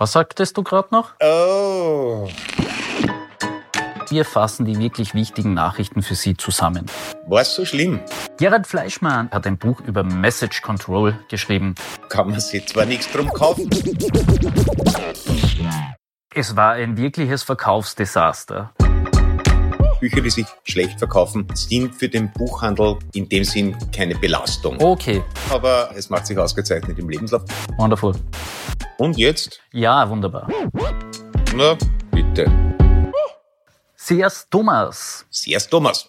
Was sagtest du gerade noch? Oh. Wir fassen die wirklich wichtigen Nachrichten für Sie zusammen. War's so schlimm? Gerald Fleischmann hat ein Buch über Message Control geschrieben. Kann man sich zwar nichts drum kaufen. Es war ein wirkliches Verkaufsdesaster. Bücher, die sich schlecht verkaufen, sind für den Buchhandel in dem Sinn keine Belastung. Okay, Aber es macht sich ausgezeichnet im Lebenslauf. wonderful. Und jetzt? Ja, wunderbar. Na, bitte. Sehr's Thomas. Sehr Thomas.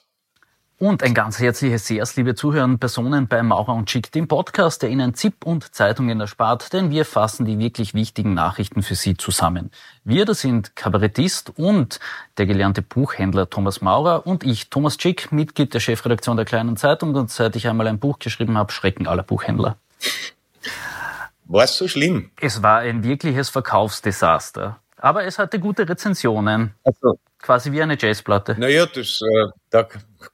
Und ein ganz herzliches Sehr's, liebe Zuhörer und Personen bei Maurer und Schick, dem Podcast, der Ihnen ZIP und Zeitungen erspart, denn wir fassen die wirklich wichtigen Nachrichten für Sie zusammen. Wir, das sind Kabarettist und der gelernte Buchhändler Thomas Maurer und ich, Thomas Schick, Mitglied der Chefredaktion der Kleinen Zeitung und seit ich einmal ein Buch geschrieben habe, schrecken aller Buchhändler. War's so schlimm? Es war ein wirkliches Verkaufsdesaster. Aber es hatte gute Rezensionen. Also, Quasi wie eine Jazzplatte. naja, das, äh, da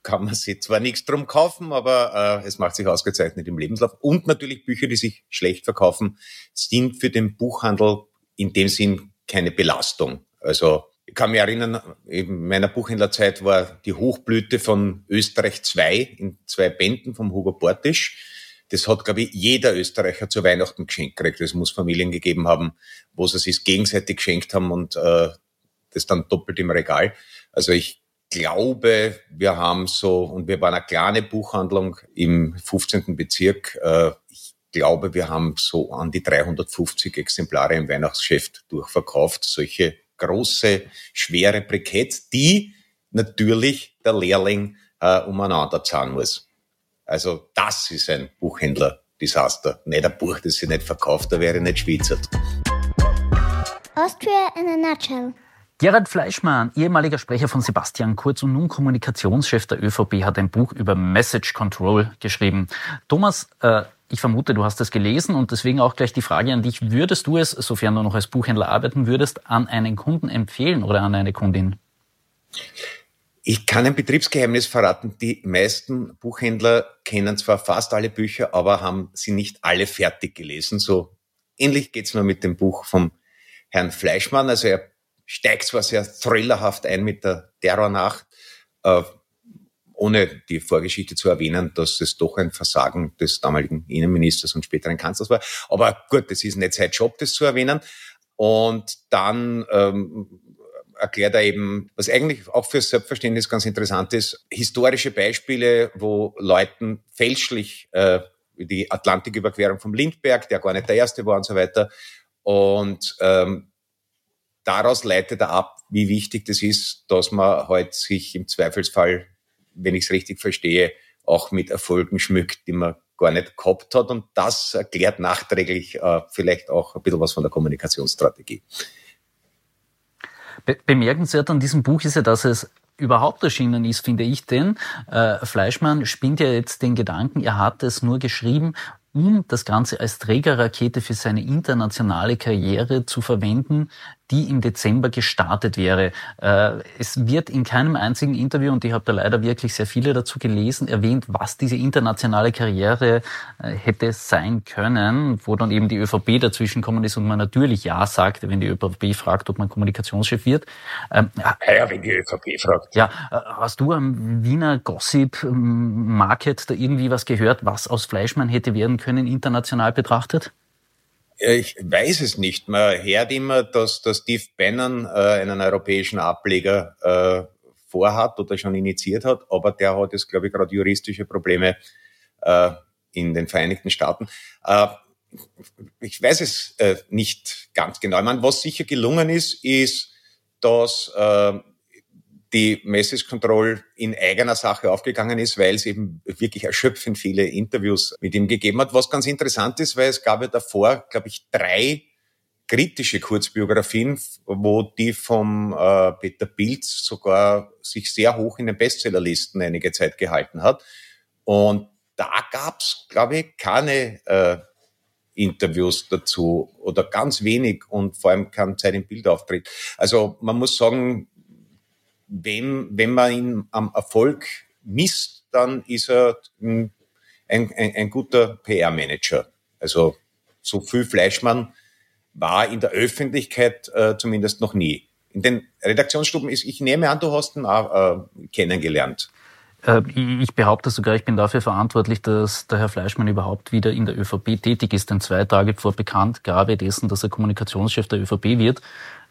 kann man sich zwar nichts drum kaufen, aber äh, es macht sich ausgezeichnet im Lebenslauf. Und natürlich Bücher, die sich schlecht verkaufen, sind für den Buchhandel in dem Sinn keine Belastung. Also ich kann mich erinnern, in meiner Buchhändlerzeit war die Hochblüte von Österreich 2 in zwei Bänden vom Hugo Portisch. Das hat, glaube ich, jeder Österreicher zu Weihnachten geschenkt gekriegt. Es muss Familien gegeben haben, wo sie sich gegenseitig geschenkt haben und äh, das dann doppelt im Regal. Also ich glaube, wir haben so, und wir waren eine kleine Buchhandlung im 15. Bezirk. Äh, ich glaube, wir haben so an die 350 Exemplare im Weihnachtsgeschäft durchverkauft. Solche große, schwere Briketts, die natürlich der Lehrling äh, umeinander zahlen muss. Also das ist ein Buchhändler-Desaster. Nicht ein Buch, das sich nicht verkauft, da wäre ich nicht schwitzert. Austria in a nutshell. Gerhard Fleischmann, ehemaliger Sprecher von Sebastian Kurz und nun Kommunikationschef der ÖVP, hat ein Buch über Message Control geschrieben. Thomas, äh, ich vermute, du hast es gelesen und deswegen auch gleich die Frage an dich. Würdest du es, sofern du noch als Buchhändler arbeiten würdest, an einen Kunden empfehlen oder an eine Kundin? Ich kann ein Betriebsgeheimnis verraten. Die meisten Buchhändler kennen zwar fast alle Bücher, aber haben sie nicht alle fertig gelesen. So ähnlich geht's mir mit dem Buch vom Herrn Fleischmann. Also er steigt zwar sehr thrillerhaft ein mit der Terrornacht, äh, ohne die Vorgeschichte zu erwähnen, dass es doch ein Versagen des damaligen Innenministers und späteren Kanzlers war. Aber gut, das ist nicht sein Job, das zu erwähnen. Und dann ähm, erklärt er eben, was eigentlich auch fürs Selbstverständnis ganz interessant ist, historische Beispiele, wo Leuten fälschlich äh, die Atlantiküberquerung vom Lindbergh, der gar nicht der erste war und so weiter. Und ähm, daraus leitet er ab, wie wichtig das ist, dass man halt sich im Zweifelsfall, wenn ich es richtig verstehe, auch mit Erfolgen schmückt, die man gar nicht gehabt hat. Und das erklärt nachträglich äh, vielleicht auch ein bisschen was von der Kommunikationsstrategie. Be bemerkenswert an diesem Buch ist ja, dass es überhaupt erschienen ist, finde ich, denn äh, Fleischmann spinnt ja jetzt den Gedanken, er hat es nur geschrieben, um das Ganze als Trägerrakete für seine internationale Karriere zu verwenden, die im Dezember gestartet wäre. Äh, es wird in keinem einzigen Interview, und ich habe da leider wirklich sehr viele dazu gelesen, erwähnt, was diese internationale Karriere äh, hätte sein können, wo dann eben die ÖVP dazwischen kommen ist und man natürlich Ja sagt, wenn die ÖVP fragt, ob man Kommunikationschef wird. Ähm, Ja, wenn die ÖVP fragt. ja, äh, hast du am Wiener Gossip ähm, Market da irgendwie was gehört, was aus Fleischmann hätte werden können, international betrachtet? Ich weiß es nicht. Man hört immer, dass der Steve Bannon äh, einen europäischen Ableger äh, vorhat oder schon initiiert hat, aber der hat jetzt, glaube ich, gerade juristische Probleme äh, in den Vereinigten Staaten. Äh, ich weiß es äh, nicht ganz genau. Ich meine, was sicher gelungen ist, ist, dass äh, die Message Control in eigener Sache aufgegangen ist, weil es eben wirklich erschöpfend viele Interviews mit ihm gegeben hat. Was ganz interessant ist, weil es gab ja davor, glaube ich, drei kritische Kurzbiografien, wo die vom äh, Peter Pilz sogar sich sehr hoch in den Bestsellerlisten einige Zeit gehalten hat. Und da gab's, glaube ich, keine äh, Interviews dazu oder ganz wenig und vor allem kein Zeit im Bildauftritt. Also man muss sagen, wenn, wenn man ihn am Erfolg misst, dann ist er ein, ein, ein guter PR-Manager. Also so viel Fleischmann war in der Öffentlichkeit äh, zumindest noch nie. In den Redaktionsstuben ist, ich nehme an, du hast ihn auch äh, kennengelernt. Äh, ich behaupte sogar, ich bin dafür verantwortlich, dass der Herr Fleischmann überhaupt wieder in der ÖVP tätig ist. Denn zwei Tage vor Bekanntgabe dessen, dass er Kommunikationschef der ÖVP wird,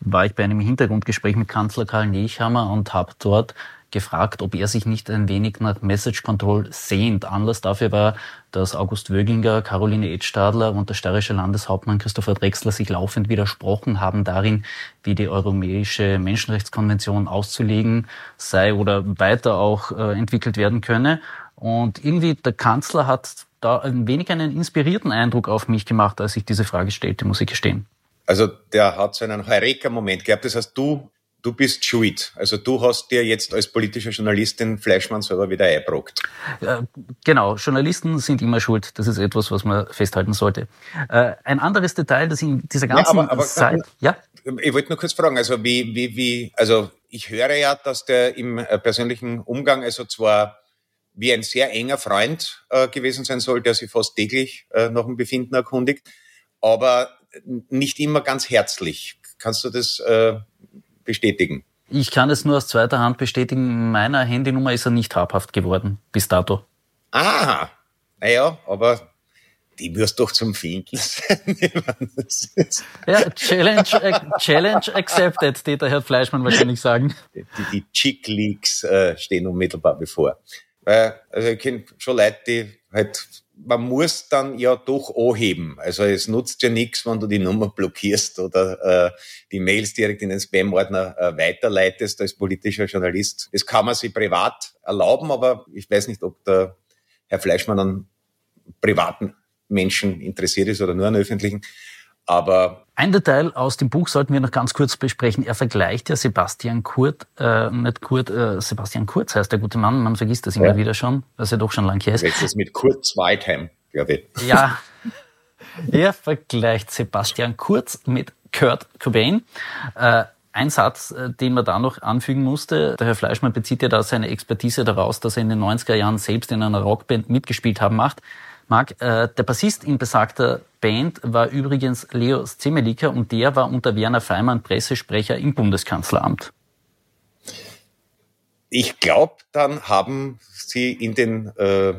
war ich bei einem Hintergrundgespräch mit Kanzler Karl Nechhammer und habe dort gefragt, ob er sich nicht ein wenig nach Message Control sehnt. Anlass dafür war, dass August Wöginger, Caroline Edstadler und der steirische Landeshauptmann Christopher Drexler sich laufend widersprochen haben darin, wie die Europäische Menschenrechtskonvention auszulegen sei oder weiter auch äh, entwickelt werden könne. Und irgendwie der Kanzler hat da ein wenig einen inspirierten Eindruck auf mich gemacht, als ich diese Frage stellte, muss ich gestehen. Also der hat so einen Heureka-Moment gehabt. Das heißt, du du bist schuld. Also du hast dir jetzt als politischer Journalist den Fleischmann selber wieder eingebrockt. Genau, Journalisten sind immer schuld. Das ist etwas, was man festhalten sollte. Äh, ein anderes Detail, das in dieser ganzen ja, aber, aber, Zeit... Ja? Ich wollte nur kurz fragen, also wie, wie, wie, also ich höre ja, dass der im äh, persönlichen Umgang also zwar wie ein sehr enger Freund äh, gewesen sein soll, der sich fast täglich äh, nach dem Befinden erkundigt, aber nicht immer ganz herzlich. Kannst du das äh, bestätigen. Ich kann es nur aus zweiter Hand bestätigen. Meiner Handynummer ist er nicht habhaft geworden bis dato. Ah, naja, aber die muss doch zum Finden sein. ja, Challenge, äh, Challenge accepted, die der Herr Fleischmann wahrscheinlich sagen. Die, die Chick Leaks äh, stehen unmittelbar bevor. Weil, also ich kenne schon Leute, die halt man muss dann ja doch anheben. Also es nutzt ja nichts, wenn du die Nummer blockierst oder äh, die Mails direkt in den Spam-Ordner äh, weiterleitest als politischer Journalist. Das kann man sich privat erlauben, aber ich weiß nicht, ob der Herr Fleischmann an privaten Menschen interessiert ist oder nur an öffentlichen. Aber ein Detail aus dem Buch sollten wir noch ganz kurz besprechen. Er vergleicht ja Sebastian Kurt, äh, nicht Kurt, äh, Sebastian Kurz heißt der gute Mann, man vergisst das immer ja. wieder schon, was ja doch schon lang her ist. Jetzt ist mit Kurt Zweitheim, glaube ich. Ja, er vergleicht Sebastian Kurz mit Kurt Cobain. Äh, ein Satz, äh, den man da noch anfügen musste, der Herr Fleischmann bezieht ja da seine Expertise daraus, dass er in den 90er Jahren selbst in einer Rockband mitgespielt haben macht. Marc, äh, der Bassist in besagter Band war übrigens Leo Zemeliker und der war unter Werner Feimann Pressesprecher im Bundeskanzleramt. Ich glaube, dann haben Sie in den äh,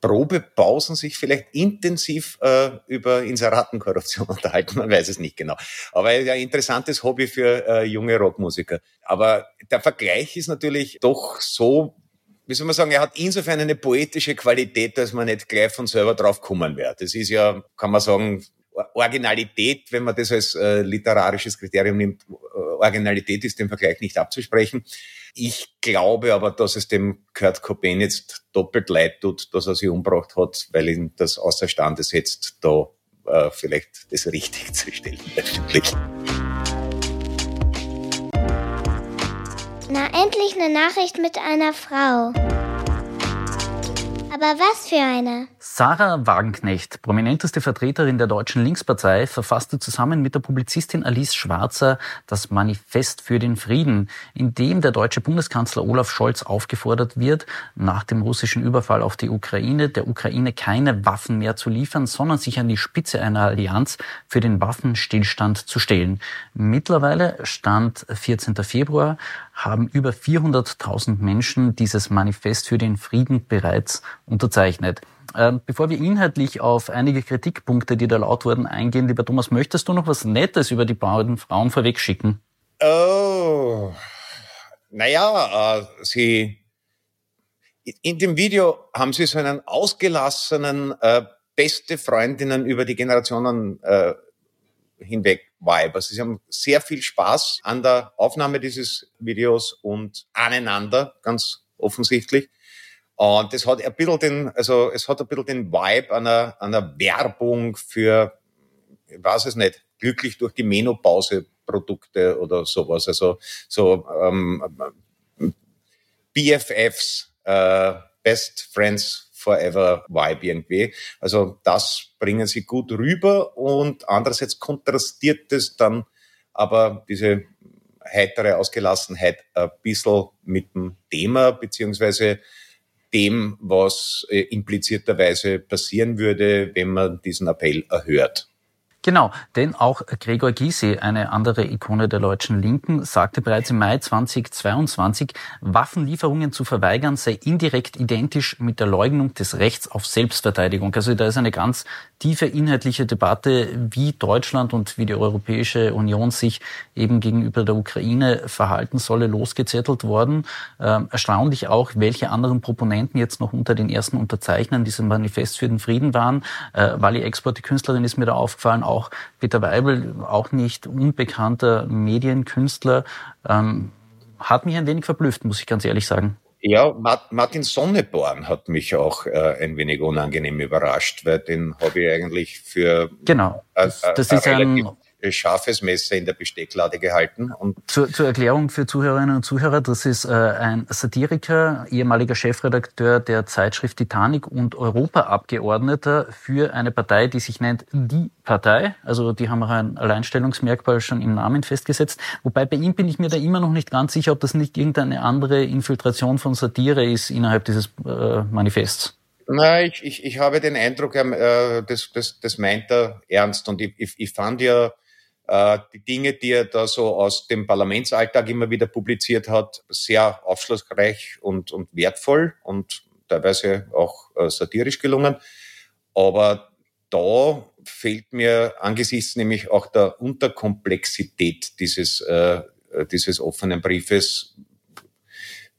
Probepausen sich vielleicht intensiv äh, über Inseratenkorruption unterhalten, man weiß es nicht genau. Aber ein interessantes Hobby für äh, junge Rockmusiker. Aber der Vergleich ist natürlich doch so wie soll man sagen, er hat insofern eine poetische Qualität, dass man nicht gleich von selber drauf kommen wird. Das ist ja, kann man sagen, Originalität, wenn man das als äh, literarisches Kriterium nimmt, äh, Originalität ist dem Vergleich nicht abzusprechen. Ich glaube aber, dass es dem Kurt Cobain jetzt doppelt leid tut, dass er sich umgebracht hat, weil ihn das außerstande setzt, da äh, vielleicht das richtig zu stellen. Na, endlich eine Nachricht mit einer Frau. Aber was für eine? Sarah Wagenknecht, prominenteste Vertreterin der deutschen Linkspartei, verfasste zusammen mit der Publizistin Alice Schwarzer das Manifest für den Frieden, in dem der deutsche Bundeskanzler Olaf Scholz aufgefordert wird, nach dem russischen Überfall auf die Ukraine der Ukraine keine Waffen mehr zu liefern, sondern sich an die Spitze einer Allianz für den Waffenstillstand zu stellen. Mittlerweile, Stand 14. Februar, haben über 400.000 Menschen dieses Manifest für den Frieden bereits unterzeichnet. Ähm, bevor wir inhaltlich auf einige Kritikpunkte, die da laut wurden, eingehen, lieber Thomas, möchtest du noch was Nettes über die beiden Frauen vorwegschicken? Oh, naja, äh, sie, in dem Video haben sie so einen ausgelassenen, äh, beste Freundinnen über die Generationen äh, hinweg Vibe. Also sie haben sehr viel Spaß an der Aufnahme dieses Videos und aneinander, ganz offensichtlich. Und es hat ein bisschen den, also es hat ein bisschen den Vibe einer, einer Werbung für, ich weiß es nicht, glücklich durch die Menopause Produkte oder sowas. Also so ähm, BFFs, äh, Best Friends Forever Vibe irgendwie. Also das bringen sie gut rüber und andererseits kontrastiert es dann aber diese heitere Ausgelassenheit ein bisschen mit dem Thema, beziehungsweise dem, was äh, implizierterweise passieren würde, wenn man diesen Appell erhört. Genau, denn auch Gregor Gysi, eine andere Ikone der deutschen Linken, sagte bereits im Mai 2022, Waffenlieferungen zu verweigern sei indirekt identisch mit der Leugnung des Rechts auf Selbstverteidigung. Also da ist eine ganz tiefe inhaltliche Debatte, wie Deutschland und wie die Europäische Union sich eben gegenüber der Ukraine verhalten solle, losgezettelt worden. Ähm, erstaunlich auch, welche anderen Proponenten jetzt noch unter den ersten Unterzeichnern dieses Manifest für den Frieden waren. Äh, Wally Export, die Künstlerin, ist mir da aufgefallen, auch Peter Weibel, auch nicht unbekannter Medienkünstler, ähm, hat mich ein wenig verblüfft, muss ich ganz ehrlich sagen. Ja, Martin Sonneborn hat mich auch äh, ein wenig unangenehm überrascht, weil den habe ich eigentlich für genau. Das, das ist ein scharfes Messer in der Bestecklade gehalten. Und zur, zur Erklärung für Zuhörerinnen und Zuhörer, das ist äh, ein Satiriker, ehemaliger Chefredakteur der Zeitschrift Titanic und Europaabgeordneter für eine Partei, die sich nennt Die Partei. Also die haben auch ein Alleinstellungsmerkmal schon im Namen festgesetzt. Wobei bei ihm bin ich mir da immer noch nicht ganz sicher, ob das nicht irgendeine andere Infiltration von Satire ist innerhalb dieses äh, Manifests. Na, ich, ich, ich habe den Eindruck, äh, das, das, das meint er ernst. Und ich, ich, ich fand ja äh, die Dinge, die er da so aus dem Parlamentsalltag immer wieder publiziert hat, sehr aufschlussreich und, und wertvoll und teilweise auch äh, satirisch gelungen. Aber da fehlt mir angesichts nämlich auch der Unterkomplexität dieses, äh, dieses offenen Briefes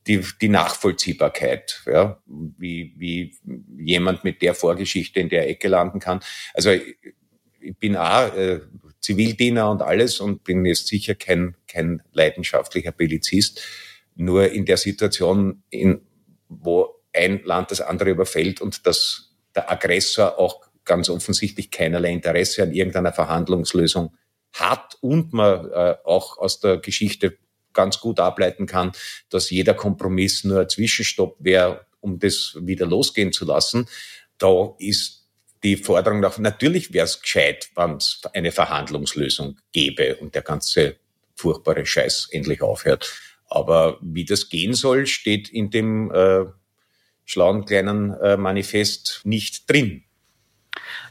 die, die Nachvollziehbarkeit, ja, wie, wie jemand mit der Vorgeschichte in der Ecke landen kann. Also ich bin auch äh, Zivildiener und alles und bin jetzt sicher kein, kein leidenschaftlicher Belizist. Nur in der Situation, in, wo ein Land das andere überfällt und dass der Aggressor auch ganz offensichtlich keinerlei Interesse an irgendeiner Verhandlungslösung hat und man äh, auch aus der Geschichte ganz gut ableiten kann, dass jeder Kompromiss nur ein Zwischenstopp wäre, um das wieder losgehen zu lassen. Da ist die Forderung nach, natürlich wäre es gescheit, wenn es eine Verhandlungslösung gäbe und der ganze furchtbare Scheiß endlich aufhört. Aber wie das gehen soll, steht in dem äh, schlauen kleinen äh, Manifest nicht drin.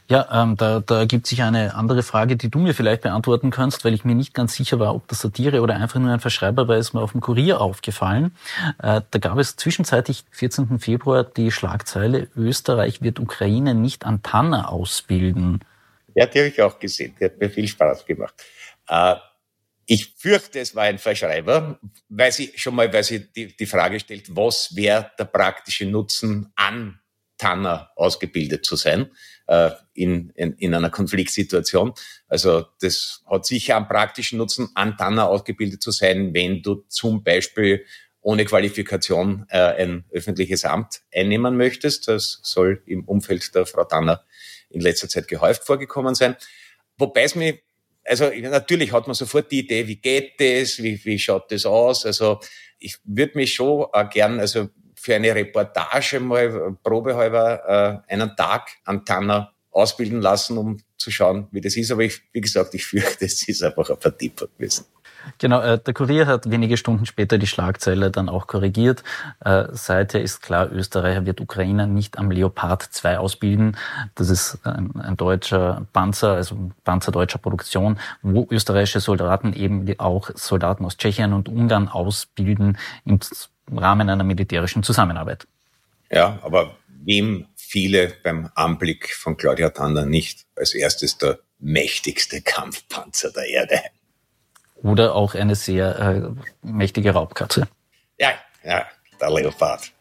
Ja, ähm, da, da gibt sich eine andere Frage, die du mir vielleicht beantworten kannst, weil ich mir nicht ganz sicher war, ob das Satire oder einfach nur ein Verschreiber war, ist mir auf dem Kurier aufgefallen. Äh, da gab es zwischenzeitlich 14. Februar die Schlagzeile, Österreich wird Ukraine nicht an Tanner ausbilden. Ja, die habe ich auch gesehen. Die hat mir viel Spaß gemacht. Äh, ich fürchte, es war ein Verschreiber, weil sie schon mal, weil sie die, die Frage stellt, was wäre der praktische Nutzen an Tanner ausgebildet zu sein äh, in, in, in einer Konfliktsituation. Also das hat sicher einen praktischen Nutzen, an Tanner ausgebildet zu sein, wenn du zum Beispiel ohne Qualifikation äh, ein öffentliches Amt einnehmen möchtest. Das soll im Umfeld der Frau Tanner in letzter Zeit gehäuft vorgekommen sein. Wobei es mir, also natürlich hat man sofort die Idee, wie geht das, wie, wie schaut das aus. Also ich würde mich schon äh, gern, also für eine Reportage mal probehalber äh, einen Tag an Tanner ausbilden lassen, um zu schauen, wie das ist. Aber ich, wie gesagt, ich fürchte, es ist einfach ein Vertipper gewesen. Genau, äh, der Kurier hat wenige Stunden später die Schlagzeile dann auch korrigiert. Äh, seither ist klar, Österreicher wird Ukrainer nicht am Leopard 2 ausbilden. Das ist ein, ein deutscher Panzer, also Panzer deutscher Produktion, wo österreichische Soldaten eben auch Soldaten aus Tschechien und Ungarn ausbilden im Rahmen einer militärischen Zusammenarbeit. Ja, aber wem viele beim Anblick von Claudia Tanner nicht als erstes der mächtigste Kampfpanzer der Erde. Oder auch eine sehr äh, mächtige Raubkatze. Ja, ja, der Leopard.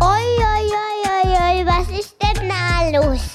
oi, oi, oi, oi, was ist denn da los?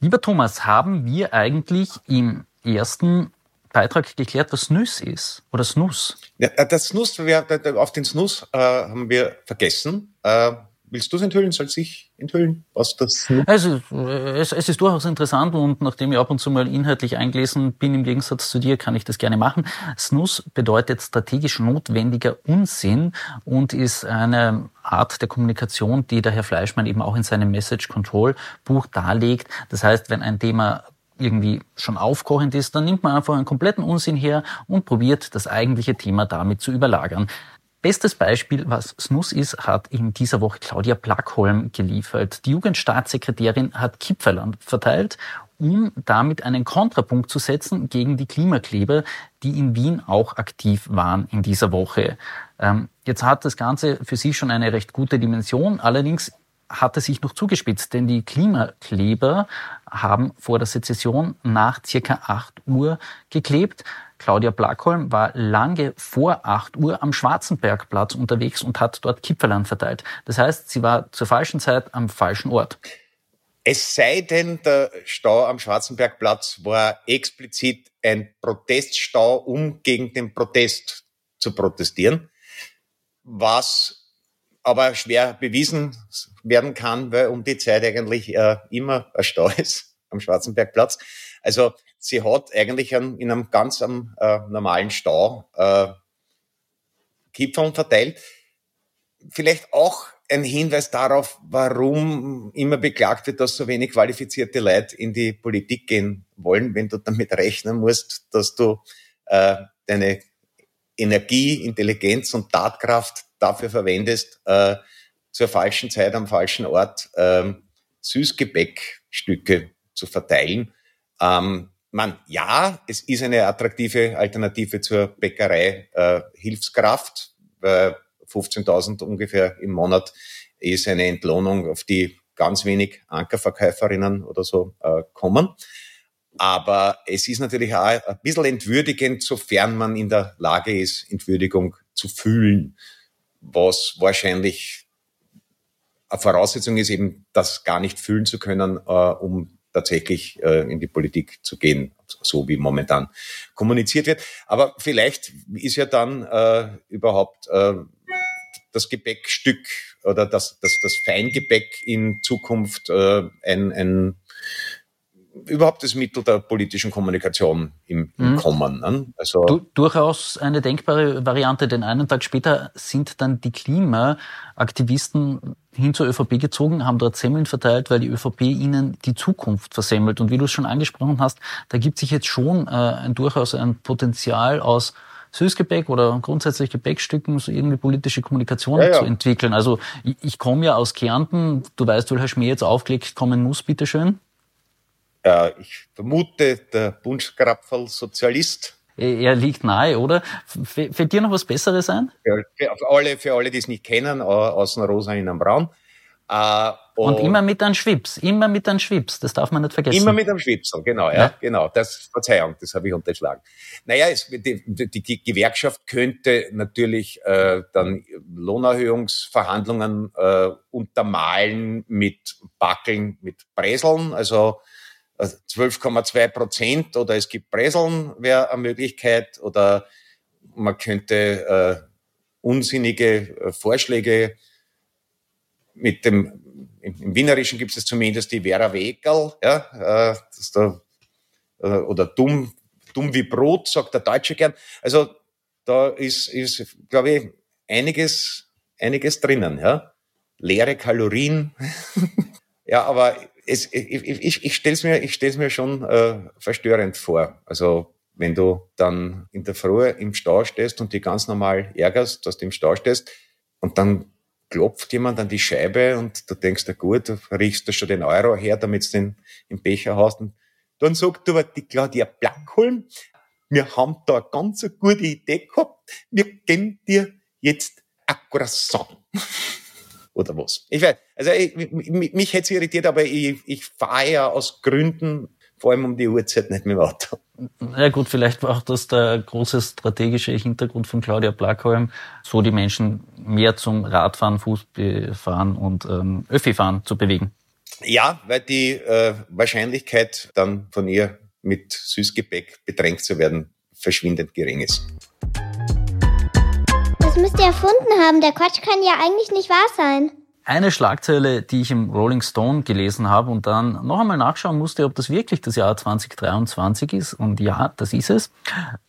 Lieber Thomas, haben wir eigentlich im ersten Beitrag geklärt, was Snus ist oder Snus. Ja, äh, das Snus, wir, auf den Snus äh, haben wir vergessen. Äh, willst du es enthüllen? Soll ich enthüllen, was das Snus Also es, es ist durchaus interessant und nachdem ich ab und zu mal inhaltlich eingelesen bin, im Gegensatz zu dir, kann ich das gerne machen. Snus bedeutet strategisch notwendiger Unsinn und ist eine Art der Kommunikation, die der Herr Fleischmann eben auch in seinem Message Control Buch darlegt. Das heißt, wenn ein Thema irgendwie schon aufkochend ist, dann nimmt man einfach einen kompletten Unsinn her und probiert das eigentliche Thema damit zu überlagern. Bestes Beispiel, was Snus ist, hat in dieser Woche Claudia Plackholm geliefert. Die Jugendstaatssekretärin hat Kipferl verteilt, um damit einen Kontrapunkt zu setzen gegen die Klimakleber, die in Wien auch aktiv waren in dieser Woche. Ähm, jetzt hat das Ganze für sie schon eine recht gute Dimension. Allerdings hat es sich noch zugespitzt, denn die Klimakleber haben vor der Sezession nach circa 8 Uhr geklebt. Claudia Blackholm war lange vor 8 Uhr am Schwarzenbergplatz unterwegs und hat dort Kipferlern verteilt. Das heißt, sie war zur falschen Zeit am falschen Ort. Es sei denn, der Stau am Schwarzenbergplatz war explizit ein Proteststau, um gegen den Protest zu protestieren, was aber schwer bewiesen werden kann, weil um die Zeit eigentlich äh, immer ein Stau ist am Schwarzenbergplatz. Also sie hat eigentlich an, in einem ganz am, äh, normalen Stau äh, Kipferl verteilt. Vielleicht auch ein Hinweis darauf, warum immer beklagt wird, dass so wenig qualifizierte Leute in die Politik gehen wollen, wenn du damit rechnen musst, dass du äh, deine Energie, Intelligenz und Tatkraft dafür verwendest, äh, zur falschen Zeit am falschen Ort äh, Süßgebäckstücke zu verteilen. Ähm, man, ja, es ist eine attraktive Alternative zur Bäckerei äh, Hilfskraft. Äh, 15.000 ungefähr im Monat ist eine Entlohnung, auf die ganz wenig Ankerverkäuferinnen oder so äh, kommen. Aber es ist natürlich auch ein bisschen entwürdigend, sofern man in der Lage ist, Entwürdigung zu fühlen, was wahrscheinlich Voraussetzung ist, eben das gar nicht fühlen zu können, äh, um tatsächlich äh, in die Politik zu gehen, so wie momentan kommuniziert wird. Aber vielleicht ist ja dann äh, überhaupt äh, das Gepäckstück oder das, das, das Feingebäck in Zukunft äh, ein, ein überhaupt das Mittel der politischen Kommunikation im, im mhm. Kommen. Ne? Also du, durchaus eine denkbare Variante, denn einen Tag später sind dann die Klimaaktivisten hin zur ÖVP gezogen, haben dort Semmeln verteilt, weil die ÖVP ihnen die Zukunft versemmelt. Und wie du es schon angesprochen hast, da gibt sich jetzt schon äh, ein, durchaus ein Potenzial aus Süßgebäck oder grundsätzlich Gebäckstücken so irgendwie politische Kommunikation ja, ja. zu entwickeln. Also ich, ich komme ja aus Kärnten, du weißt, welcher Schmäh jetzt aufgelegt kommen muss, bitteschön. Äh, ich vermute, der Bunschkrapferl Sozialist. Er liegt nahe, oder? Fällt dir noch was Besseres ein? Für, für alle, für alle, die es nicht kennen, außen rosa, innen braun. Äh, und, und, immer mit einem Schwips, immer mit einem Schwips, das darf man nicht vergessen. Immer mit einem Schwips, genau, ja, ja, genau. Das, Verzeihung, das habe ich unterschlagen. Naja, es, die, die, die Gewerkschaft könnte natürlich äh, dann Lohnerhöhungsverhandlungen äh, untermalen mit Backeln, mit Breseln, also 12,2 äh, Prozent oder es gibt Breseln wäre eine Möglichkeit oder man könnte äh, unsinnige äh, Vorschläge mit dem, im, Wienerischen gibt es zumindest die Vera Wegerl, ja, äh, das da, äh, oder dumm, dumm wie Brot, sagt der Deutsche gern. Also da ist, ist glaube ich, einiges, einiges drinnen, ja. Leere Kalorien. ja, aber es, ich, ich, ich stelle es mir, mir schon äh, verstörend vor. Also wenn du dann in der Früh im Stau stehst und die ganz normal ärgerst, dass du im Stau stehst und dann klopft jemand an die Scheibe und du denkst, na gut, du riechst du schon den Euro her, damit du den im Becher hast. Und dann sagt aber die Claudia Blackholm, wir haben da eine ganz gute Idee gehabt, wir geben dir jetzt ein Croissant. Oder was? Ich weiß, also ich, mich, mich hätte es irritiert, aber ich, ich fahre ja aus Gründen vor allem um die Uhrzeit nicht mit dem Auto. Ja gut, vielleicht war auch das der große strategische Hintergrund von Claudia Blackholm, so die Menschen mehr zum Radfahren, Fußfahren und ähm, Öffi-Fahren zu bewegen. Ja, weil die äh, Wahrscheinlichkeit dann von ihr mit Süßgebäck bedrängt zu werden verschwindend gering ist. Das müsst ihr erfunden haben. Der Quatsch kann ja eigentlich nicht wahr sein. Eine Schlagzeile, die ich im Rolling Stone gelesen habe und dann noch einmal nachschauen musste, ob das wirklich das Jahr 2023 ist. Und ja, das ist es.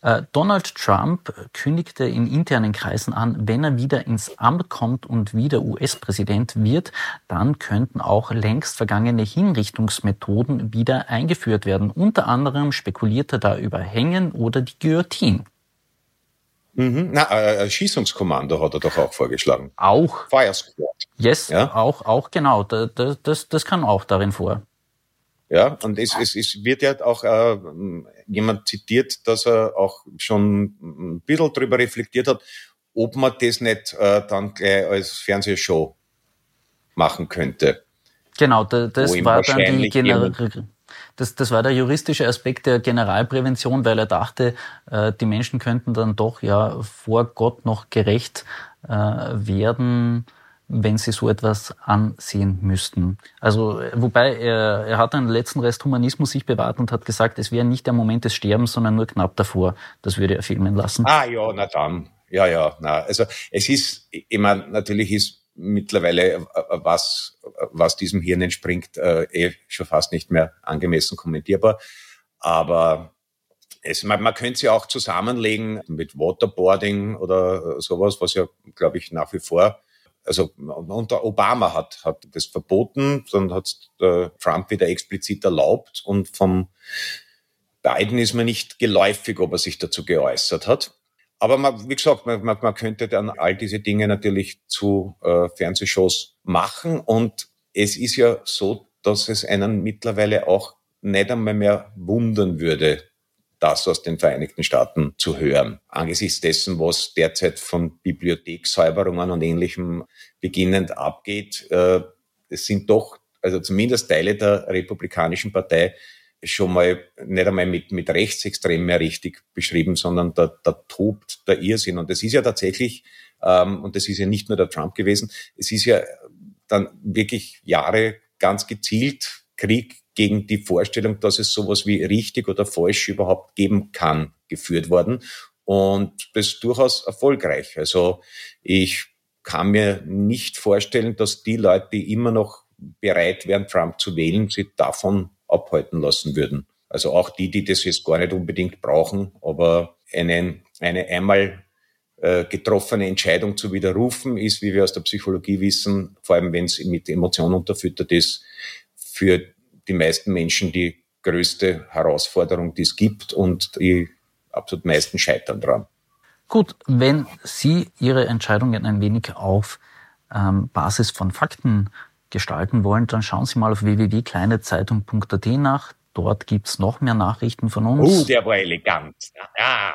Äh, Donald Trump kündigte in internen Kreisen an, wenn er wieder ins Amt kommt und wieder US-Präsident wird, dann könnten auch längst vergangene Hinrichtungsmethoden wieder eingeführt werden. Unter anderem spekuliert er da über Hängen oder die Guillotine. Mhm. Na, äh, Schießungskommando hat er doch auch vorgeschlagen. Auch. Fire Squad. Yes, ja? auch, auch genau. Das, das, das kann auch darin vor. Ja, und es, es, es wird ja auch äh, jemand zitiert, dass er auch schon ein bisschen drüber reflektiert hat, ob man das nicht äh, dann gleich als Fernsehshow machen könnte. Genau, da, das war dann die Gener das, das war der juristische Aspekt der Generalprävention, weil er dachte, äh, die Menschen könnten dann doch ja vor Gott noch gerecht äh, werden wenn sie so etwas ansehen müssten. Also, wobei er, er hat einen letzten Rest Humanismus sich bewahrt und hat gesagt, es wäre nicht der Moment des Sterbens, sondern nur knapp davor. Das würde er filmen lassen. Ah ja, na dann. Ja, ja, na. Also es ist, ich meine, natürlich ist mittlerweile, äh, was, was diesem Hirn entspringt, äh, eh schon fast nicht mehr angemessen kommentierbar. Aber es, man, man könnte sie auch zusammenlegen mit Waterboarding oder sowas, was ja, glaube ich, nach wie vor also unter Obama hat, hat das verboten, dann hat äh, Trump wieder explizit erlaubt und vom Biden ist mir nicht geläufig, ob er sich dazu geäußert hat. Aber man, wie gesagt, man, man, man könnte dann all diese Dinge natürlich zu äh, Fernsehshows machen und es ist ja so, dass es einen mittlerweile auch nicht einmal mehr wundern würde, das aus den Vereinigten Staaten zu hören. Angesichts dessen, was derzeit von Bibliothekssäuberungen und Ähnlichem beginnend abgeht, äh, es sind doch, also zumindest Teile der Republikanischen Partei schon mal nicht einmal mit, mit Rechtsextrem mehr richtig beschrieben, sondern da, da tobt der Irrsinn. Und das ist ja tatsächlich, ähm, und das ist ja nicht nur der Trump gewesen, es ist ja dann wirklich Jahre ganz gezielt Krieg gegen die Vorstellung, dass es sowas wie richtig oder falsch überhaupt geben kann, geführt worden. Und das durchaus erfolgreich. Also ich kann mir nicht vorstellen, dass die Leute, die immer noch bereit wären, Trump zu wählen, sie davon abhalten lassen würden. Also auch die, die das jetzt gar nicht unbedingt brauchen, aber eine, eine einmal äh, getroffene Entscheidung zu widerrufen ist, wie wir aus der Psychologie wissen, vor allem wenn es mit Emotionen unterfüttert ist, für die meisten Menschen die größte Herausforderung, die es gibt und die absolut meisten scheitern dran. Gut, wenn Sie Ihre Entscheidungen ein wenig auf ähm, Basis von Fakten gestalten wollen, dann schauen Sie mal auf www.kleinezeitung.at nach. Dort gibt's noch mehr Nachrichten von uns. Oh, der war elegant. Ja,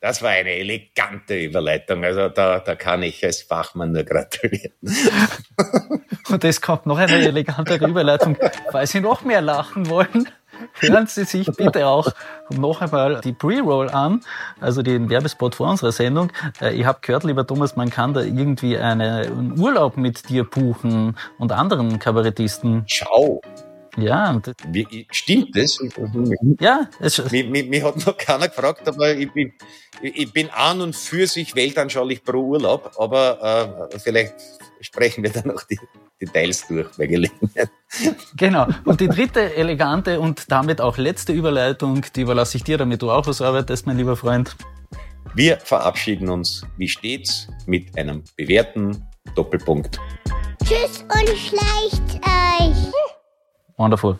das war eine elegante Überleitung. Also da, da kann ich als Fachmann nur gratulieren. Und es kommt noch eine elegantere Überleitung. Falls Sie noch mehr lachen wollen, hören Sie sich bitte auch noch einmal die Pre-Roll an, also den Werbespot vor unserer Sendung. Äh, ich habe gehört, lieber Thomas, man kann da irgendwie einen Urlaub mit dir buchen und anderen Kabarettisten. Schau, ja. Wie, stimmt das? Ja. Es mich, mich, mich, hat noch keiner gefragt, aber ich bin, ich bin an und für sich weltanschaulich pro Urlaub, aber äh, vielleicht sprechen wir dann noch die Details durch bei Gelegenheit. Genau. Und die dritte elegante und damit auch letzte Überleitung, die überlasse ich dir, damit du auch was arbeitest, mein lieber Freund. Wir verabschieden uns, wie stets, mit einem bewährten Doppelpunkt. Tschüss und schleicht euch. Wonderful